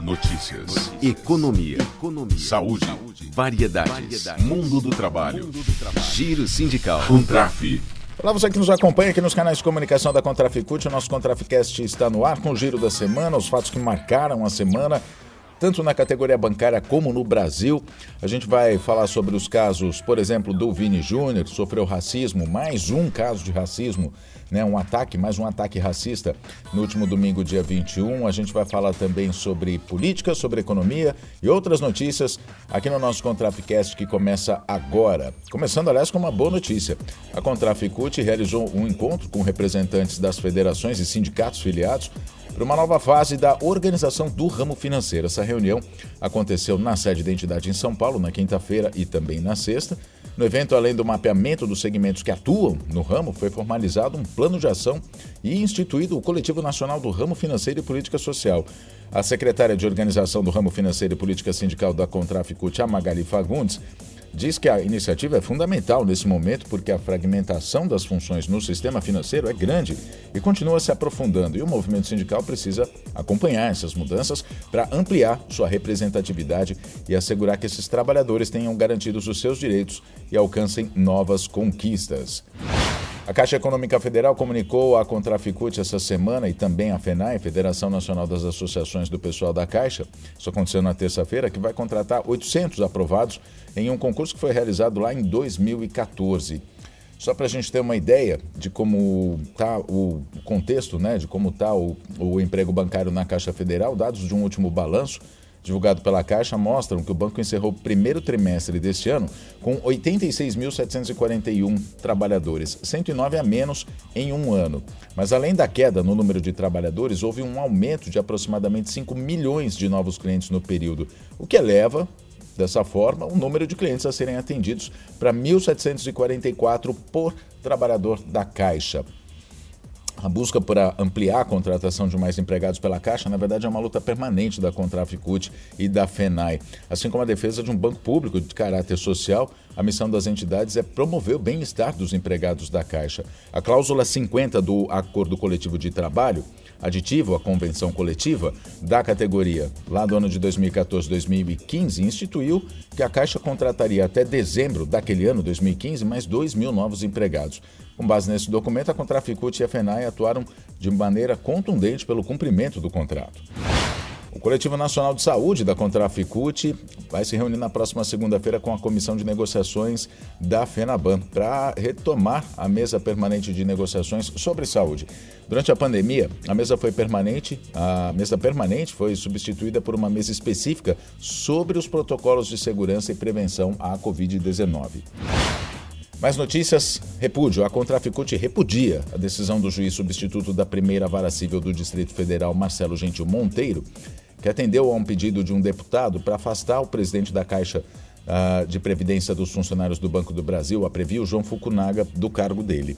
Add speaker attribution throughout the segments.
Speaker 1: Notícias.
Speaker 2: Notícias. Economia. Economia.
Speaker 1: Saúde.
Speaker 2: Saúde. Variedades.
Speaker 1: Variedades. Mundo do trabalho.
Speaker 2: Mundo do trabalho. Giro sindical.
Speaker 1: Contraf.
Speaker 3: Olá, você que nos acompanha aqui nos canais de comunicação da Contraficute. O nosso Contraficast está no ar com o giro da semana, os fatos que marcaram a semana tanto na categoria bancária como no Brasil. A gente vai falar sobre os casos, por exemplo, do Vini Júnior, que sofreu racismo, mais um caso de racismo, né, um ataque, mais um ataque racista no último domingo, dia 21. A gente vai falar também sobre política, sobre economia e outras notícias aqui no nosso Contraficast que começa agora. Começando, aliás, com uma boa notícia. A Contraficute realizou um encontro com representantes das federações e sindicatos filiados para uma nova fase da organização do ramo financeiro. Essa reunião aconteceu na sede da entidade em São Paulo, na quinta-feira e também na sexta. No evento, além do mapeamento dos segmentos que atuam no ramo, foi formalizado um plano de ação e instituído o Coletivo Nacional do Ramo Financeiro e Política Social. A secretária de Organização do Ramo Financeiro e Política Sindical da Contraficute, Magali Fagundes, diz que a iniciativa é fundamental nesse momento porque a fragmentação das funções no sistema financeiro é grande e continua se aprofundando e o movimento sindical precisa acompanhar essas mudanças para ampliar sua representatividade e assegurar que esses trabalhadores tenham garantidos os seus direitos e alcancem novas conquistas. A Caixa Econômica Federal comunicou à Contraficute essa semana e também à FENAI, Federação Nacional das Associações do Pessoal da Caixa, isso aconteceu na terça-feira, que vai contratar 800 aprovados em um concurso que foi realizado lá em 2014. Só para a gente ter uma ideia de como está o contexto, né, de como está o, o emprego bancário na Caixa Federal, dados de um último balanço divulgado pela Caixa mostram que o banco encerrou o primeiro trimestre deste ano com 86.741 trabalhadores, 109 a menos em um ano. Mas além da queda no número de trabalhadores, houve um aumento de aproximadamente 5 milhões de novos clientes no período, o que eleva Dessa forma, o número de clientes a serem atendidos para 1.744 por trabalhador da Caixa. A busca por ampliar a contratação de mais empregados pela Caixa, na verdade, é uma luta permanente da Contraficute e da FENAI. Assim como a defesa de um banco público de caráter social, a missão das entidades é promover o bem-estar dos empregados da Caixa. A cláusula 50 do Acordo Coletivo de Trabalho, aditivo à convenção coletiva da categoria, lá do ano de 2014-2015, instituiu que a Caixa contrataria até dezembro daquele ano, 2015, mais 2 mil novos empregados. Com base nesse documento, a Contraficute e a FENAI atuaram de maneira contundente pelo cumprimento do contrato. O Coletivo Nacional de Saúde da Contraficute vai se reunir na próxima segunda-feira com a Comissão de Negociações da FENABAN para retomar a mesa permanente de negociações sobre saúde. Durante a pandemia, a mesa foi permanente, a mesa permanente foi substituída por uma mesa específica sobre os protocolos de segurança e prevenção à Covid-19. Mais notícias: repúdio. A Contraficute repudia a decisão do juiz substituto da primeira vara civil do Distrito Federal, Marcelo Gentil Monteiro, que atendeu a um pedido de um deputado para afastar o presidente da Caixa uh, de Previdência dos Funcionários do Banco do Brasil, a Previo, João Fukunaga, do cargo dele.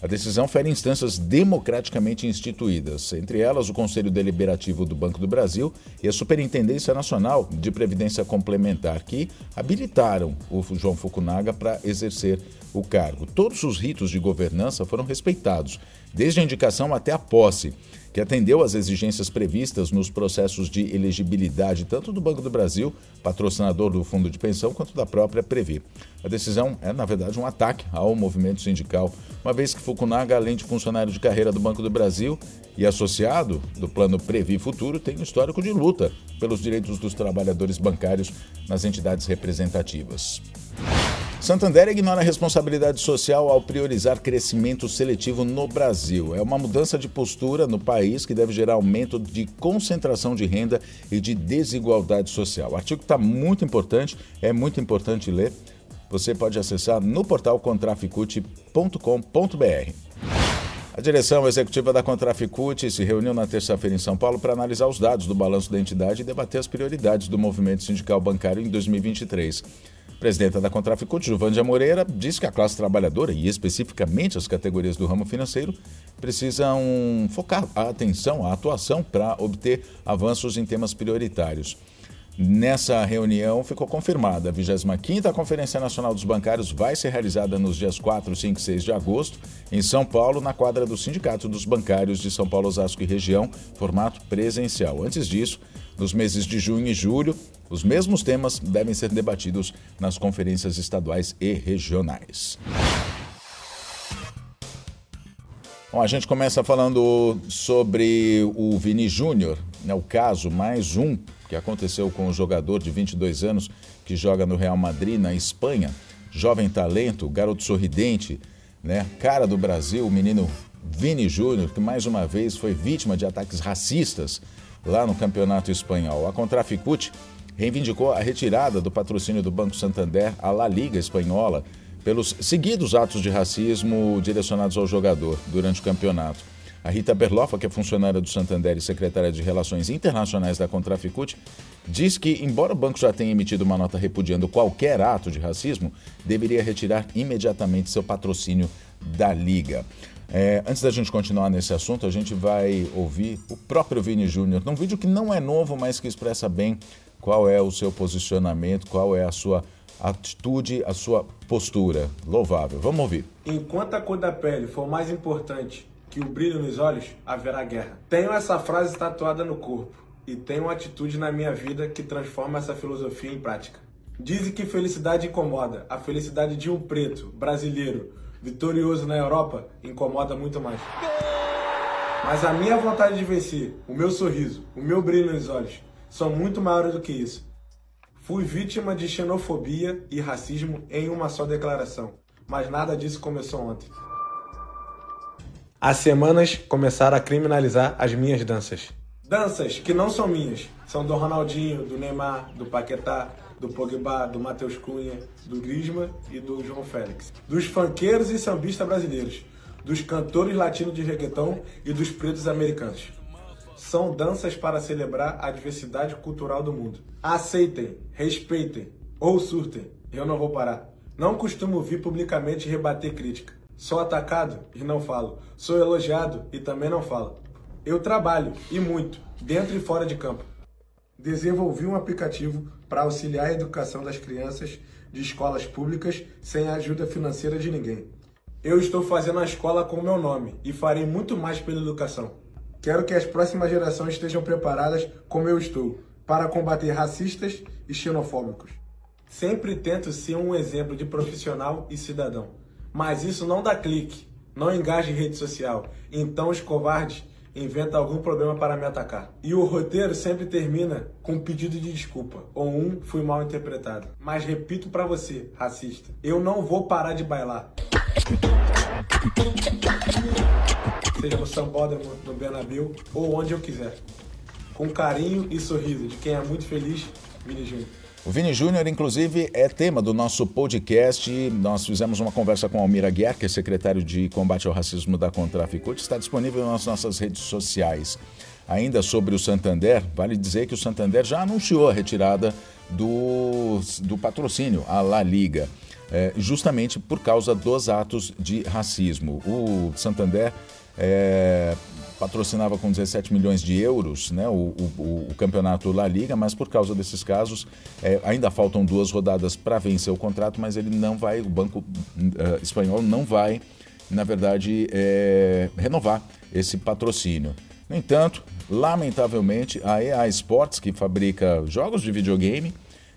Speaker 3: A decisão fere instâncias democraticamente instituídas, entre elas o Conselho Deliberativo do Banco do Brasil e a Superintendência Nacional de Previdência Complementar, que habilitaram o João Fukunaga para exercer o cargo. Todos os ritos de governança foram respeitados, desde a indicação até a posse que atendeu às exigências previstas nos processos de elegibilidade tanto do Banco do Brasil, patrocinador do fundo de pensão, quanto da própria Previ. A decisão é, na verdade, um ataque ao movimento sindical, uma vez que Fukunaga, além de funcionário de carreira do Banco do Brasil e associado do plano Previ Futuro, tem um histórico de luta pelos direitos dos trabalhadores bancários nas entidades representativas. Santander ignora a responsabilidade social ao priorizar crescimento seletivo no Brasil. É uma mudança de postura no país que deve gerar aumento de concentração de renda e de desigualdade social. O artigo está muito importante, é muito importante ler. Você pode acessar no portal contraficute.com.br. A direção executiva da Contraficute se reuniu na terça-feira em São Paulo para analisar os dados do balanço da entidade e debater as prioridades do movimento sindical bancário em 2023. Presidenta da Contraficute, Juvândia Moreira, disse que a classe trabalhadora, e especificamente as categorias do ramo financeiro, precisam focar a atenção, a atuação para obter avanços em temas prioritários. Nessa reunião ficou confirmada a 25ª Conferência Nacional dos Bancários vai ser realizada nos dias 4, 5 e 6 de agosto em São Paulo, na quadra do Sindicato dos Bancários de São Paulo, Osasco e região, formato presencial. Antes disso, Nos meses de junho e julho, os mesmos temas devem ser debatidos nas conferências estaduais e regionais. Bom, a gente começa falando sobre o Vini Júnior, né, o caso mais um que aconteceu com o jogador de 22 anos que joga no Real Madrid, na Espanha. Jovem talento, garoto sorridente, né, cara do Brasil, o menino Vini Júnior, que mais uma vez foi vítima de ataques racistas lá no Campeonato Espanhol. A Contraficute reivindicou a retirada do patrocínio do Banco Santander à La Liga Espanhola pelos seguidos atos de racismo direcionados ao jogador durante o campeonato. A Rita Berloffa, que é funcionária do Santander e secretária de Relações Internacionais da Contraficute, diz que, embora o banco já tenha emitido uma nota repudiando qualquer ato de racismo, deveria retirar imediatamente seu patrocínio da Liga. É, antes da gente continuar nesse assunto, a gente vai ouvir o próprio Vini Júnior, num vídeo que não é novo, mas que expressa bem qual é o seu posicionamento, qual é a sua atitude, a sua postura. Louvável. Vamos ouvir.
Speaker 4: Enquanto a cor da pele for mais importante que o brilho nos olhos, haverá guerra. Tenho essa frase tatuada no corpo e tenho uma atitude na minha vida que transforma essa filosofia em prática. Dizem que felicidade incomoda. A felicidade de um preto brasileiro vitorioso na Europa incomoda muito mais. Mas a minha vontade de vencer, o meu sorriso, o meu brilho nos olhos, são muito maiores do que isso. Fui vítima de xenofobia e racismo em uma só declaração, mas nada disso começou ontem. Há semanas começaram a criminalizar as minhas danças. Danças que não são minhas, são do Ronaldinho, do Neymar, do Paquetá, do Pogba, do Matheus Cunha, do Grisma e do João Félix. Dos funkeiros e sambistas brasileiros, dos cantores latinos de reggaeton e dos pretos americanos. São danças para celebrar a diversidade cultural do mundo. Aceitem, respeitem ou surtem, eu não vou parar. Não costumo vir publicamente rebater crítica. Sou atacado e não falo. Sou elogiado e também não falo. Eu trabalho, e muito, dentro e fora de campo. Desenvolvi um aplicativo para auxiliar a educação das crianças de escolas públicas sem a ajuda financeira de ninguém. Eu estou fazendo a escola com o meu nome e farei muito mais pela educação. Quero que as próximas gerações estejam preparadas como eu estou para combater racistas e xenofóbicos. Sempre tento ser um exemplo de profissional e cidadão, mas isso não dá clique, não engaja em rede social. Então os covardes inventa algum problema para me atacar. E o roteiro sempre termina com um pedido de desculpa, ou um fui mal interpretado. Mas repito para você, racista, eu não vou parar de bailar. Seja no Sambódromo, no Benabil ou onde eu quiser. Com carinho e sorriso de quem é muito feliz, Vini Júnior.
Speaker 3: O Vini Júnior, inclusive, é tema do nosso podcast. Nós fizemos uma conversa com Almir Aguiar, que é secretário de combate ao racismo da Contraficute. Está disponível nas nossas redes sociais. Ainda sobre o Santander, vale dizer que o Santander já anunciou a retirada do, do patrocínio à La Liga, é, justamente por causa dos atos de racismo. O Santander é, patrocinava com 17 milhões de euros né, o, o, o campeonato La Liga, mas por causa desses casos é, ainda faltam duas rodadas para vencer o contrato, mas ele não vai, o Banco uh, Espanhol não vai, na verdade, é, renovar esse patrocínio. No entanto, lamentavelmente, a EA Sports, que fabrica jogos de videogame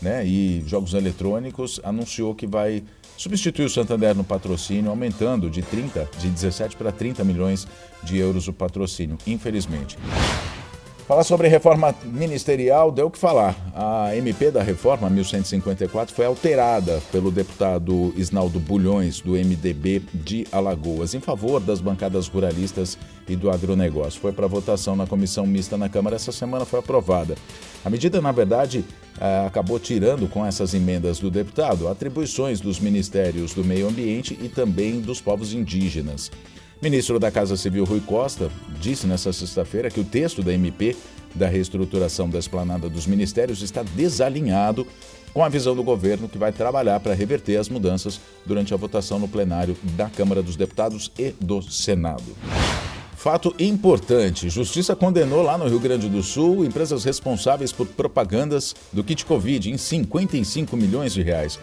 Speaker 3: né, e jogos eletrônicos, anunciou que vai substituir o Santander no patrocínio, aumentando de 30, de 17 para 30 milhões de euros o patrocínio, infelizmente. Falar sobre reforma ministerial deu o que falar. A MP da reforma 1154 foi alterada pelo deputado Isnaldo Bulhões, do MDB de Alagoas, em favor das bancadas ruralistas e do agronegócio. Foi para votação na comissão mista na Câmara essa semana, foi aprovada. A medida, na verdade, eh, acabou tirando com essas emendas do deputado atribuições dos ministérios do meio ambiente e também dos povos indígenas. Ministro da Casa Civil Rui Costa disse nesta sexta-feira que o texto da MP da reestruturação da esplanada dos ministérios está desalinhado com a visão do governo que vai trabalhar para reverter as mudanças durante a votação no plenário da Câmara dos Deputados e do Senado. Fato importante: Justiça condenou lá no Rio Grande do Sul empresas responsáveis por propagandas do kit Covid em 55 milhões de reais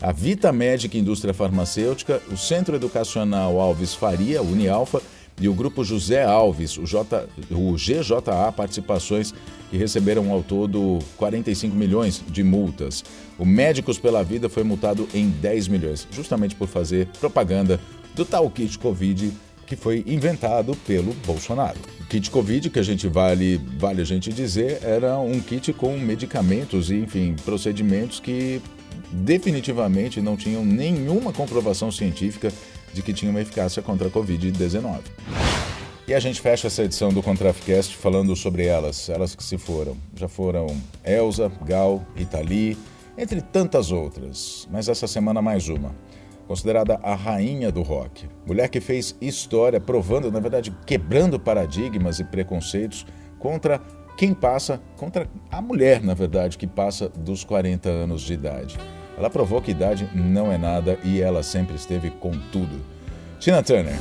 Speaker 3: a Vita Médica Indústria Farmacêutica, o Centro Educacional Alves Faria, Unialfa, e o grupo José Alves, o, J, o GJA, participações que receberam ao todo 45 milhões de multas. O Médicos pela Vida foi multado em 10 milhões, justamente por fazer propaganda do tal kit Covid que foi inventado pelo Bolsonaro. O kit Covid, que a gente vale, vale a gente dizer, era um kit com medicamentos e, enfim, procedimentos que definitivamente não tinham nenhuma comprovação científica de que tinham uma eficácia contra a Covid-19. E a gente fecha essa edição do Contrafcast falando sobre elas, elas que se foram. Já foram Elsa, Gal, Itali, entre tantas outras, mas essa semana mais uma. Considerada a rainha do rock. Mulher que fez história, provando, na verdade, quebrando paradigmas e preconceitos contra quem passa, contra a mulher, na verdade, que passa dos 40 anos de idade. Ela provou que idade não é nada e ela sempre esteve com tudo. Tina Turner.